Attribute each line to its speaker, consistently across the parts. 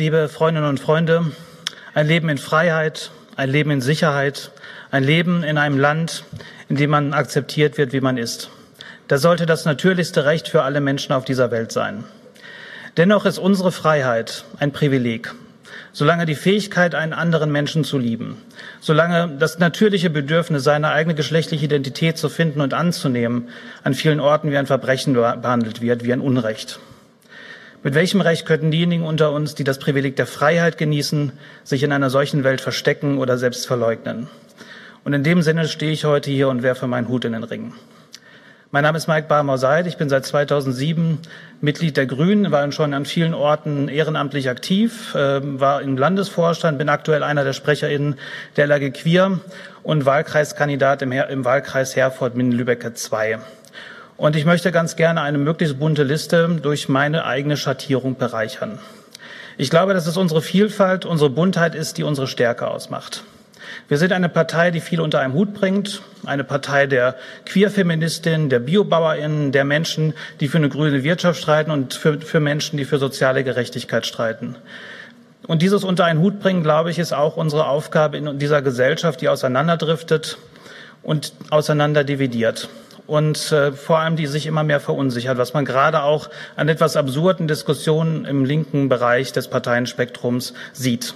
Speaker 1: Liebe Freundinnen und Freunde, ein Leben in Freiheit, ein Leben in Sicherheit, ein Leben in einem Land, in dem man akzeptiert wird, wie man ist. Das sollte das natürlichste Recht für alle Menschen auf dieser Welt sein. Dennoch ist unsere Freiheit ein Privileg, solange die Fähigkeit, einen anderen Menschen zu lieben, solange das natürliche Bedürfnis, seine eigene geschlechtliche Identität zu finden und anzunehmen, an vielen Orten wie ein Verbrechen behandelt wird, wie ein Unrecht. Mit welchem Recht könnten diejenigen unter uns, die das Privileg der Freiheit genießen, sich in einer solchen Welt verstecken oder selbst verleugnen? Und in dem Sinne stehe ich heute hier und werfe meinen Hut in den Ring. Mein Name ist Mike Barmer-Seid. Ich bin seit 2007 Mitglied der Grünen, war schon an vielen Orten ehrenamtlich aktiv, ähm, war im Landesvorstand, bin aktuell einer der SprecherInnen der LAG Queer und Wahlkreiskandidat im, Wahlkreis Herford-Minden-Lübecker 2. Und ich möchte ganz gerne eine möglichst bunte Liste durch meine eigene Schattierung bereichern. Ich glaube, dass es unsere Vielfalt, unsere Buntheit ist, die unsere Stärke ausmacht. Wir sind eine Partei, die viel unter einem Hut bringt, eine Partei der Queerfeministinnen, der Biobauerinnen, der Menschen, die für eine grüne Wirtschaft streiten und für, für Menschen, die für soziale Gerechtigkeit streiten. Und dieses unter einen Hut bringen, glaube ich, ist auch unsere Aufgabe in dieser Gesellschaft, die auseinanderdriftet und auseinanderdividiert und äh, vor allem die sich immer mehr verunsichert, was man gerade auch an etwas absurden Diskussionen im linken Bereich des Parteienspektrums sieht.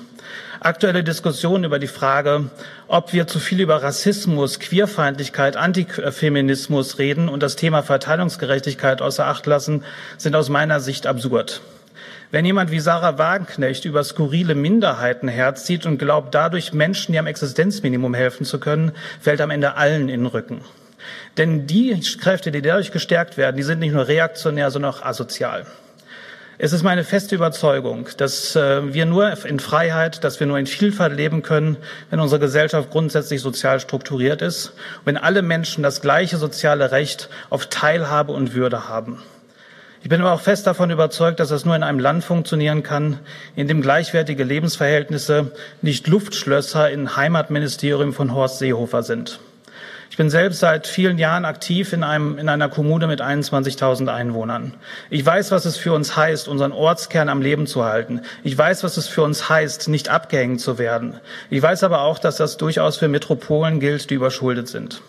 Speaker 1: Aktuelle Diskussionen über die Frage, ob wir zu viel über Rassismus, Queerfeindlichkeit, Antifeminismus reden und das Thema Verteilungsgerechtigkeit außer Acht lassen, sind aus meiner Sicht absurd. Wenn jemand wie Sarah Wagenknecht über skurrile Minderheiten herzieht und glaubt, dadurch Menschen, die am Existenzminimum helfen zu können, fällt am Ende allen in den Rücken. Denn die Kräfte, die dadurch gestärkt werden, die sind nicht nur reaktionär, sondern auch asozial. Es ist meine feste Überzeugung, dass äh, wir nur in Freiheit, dass wir nur in Vielfalt leben können, wenn unsere Gesellschaft grundsätzlich sozial strukturiert ist, wenn alle Menschen das gleiche soziale Recht auf Teilhabe und Würde haben. Ich bin aber auch fest davon überzeugt, dass das nur in einem Land funktionieren kann, in dem gleichwertige Lebensverhältnisse nicht Luftschlösser im Heimatministerium von Horst Seehofer sind. Ich bin selbst seit vielen Jahren aktiv in, einem, in einer Kommune mit 21.000 Einwohnern. Ich weiß, was es für uns heißt, unseren Ortskern am Leben zu halten. Ich weiß, was es für uns heißt, nicht abgehängt zu werden. Ich weiß aber auch, dass das durchaus für Metropolen gilt, die überschuldet sind.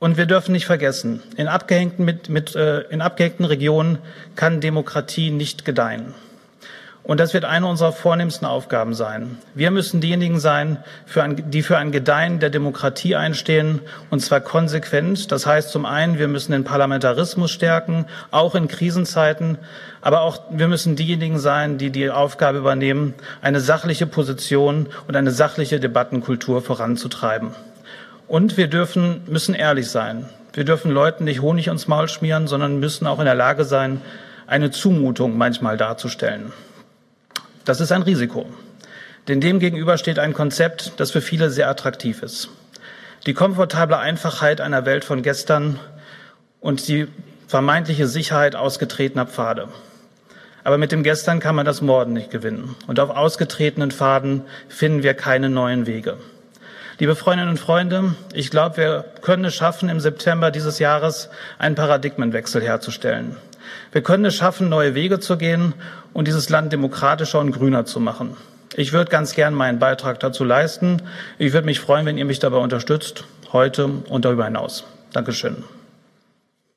Speaker 1: Und wir dürfen nicht vergessen, in abgehängten, mit, mit, äh, in abgehängten Regionen kann Demokratie nicht gedeihen. Und das wird eine unserer vornehmsten Aufgaben sein. Wir müssen diejenigen sein, für ein, die für ein Gedeihen der Demokratie einstehen, und zwar konsequent. Das heißt zum einen, wir müssen den Parlamentarismus stärken, auch in Krisenzeiten, aber auch wir müssen diejenigen sein, die die Aufgabe übernehmen, eine sachliche Position und eine sachliche Debattenkultur voranzutreiben. Und wir dürfen, müssen ehrlich sein. Wir dürfen Leuten nicht Honig ins Maul schmieren, sondern müssen auch in der Lage sein, eine Zumutung manchmal darzustellen. Das ist ein Risiko. Denn dem gegenüber steht ein Konzept, das für viele sehr attraktiv ist. Die komfortable Einfachheit einer Welt von gestern und die vermeintliche Sicherheit ausgetretener Pfade. Aber mit dem Gestern kann man das Morden nicht gewinnen. Und auf ausgetretenen Pfaden finden wir keine neuen Wege. Liebe Freundinnen und Freunde, ich glaube, wir können es schaffen, im September dieses Jahres einen Paradigmenwechsel herzustellen. Wir können es schaffen, neue Wege zu gehen und dieses Land demokratischer und grüner zu machen. Ich würde ganz gern meinen Beitrag dazu leisten. Ich würde mich freuen, wenn ihr mich dabei unterstützt, heute und darüber hinaus. Dankeschön.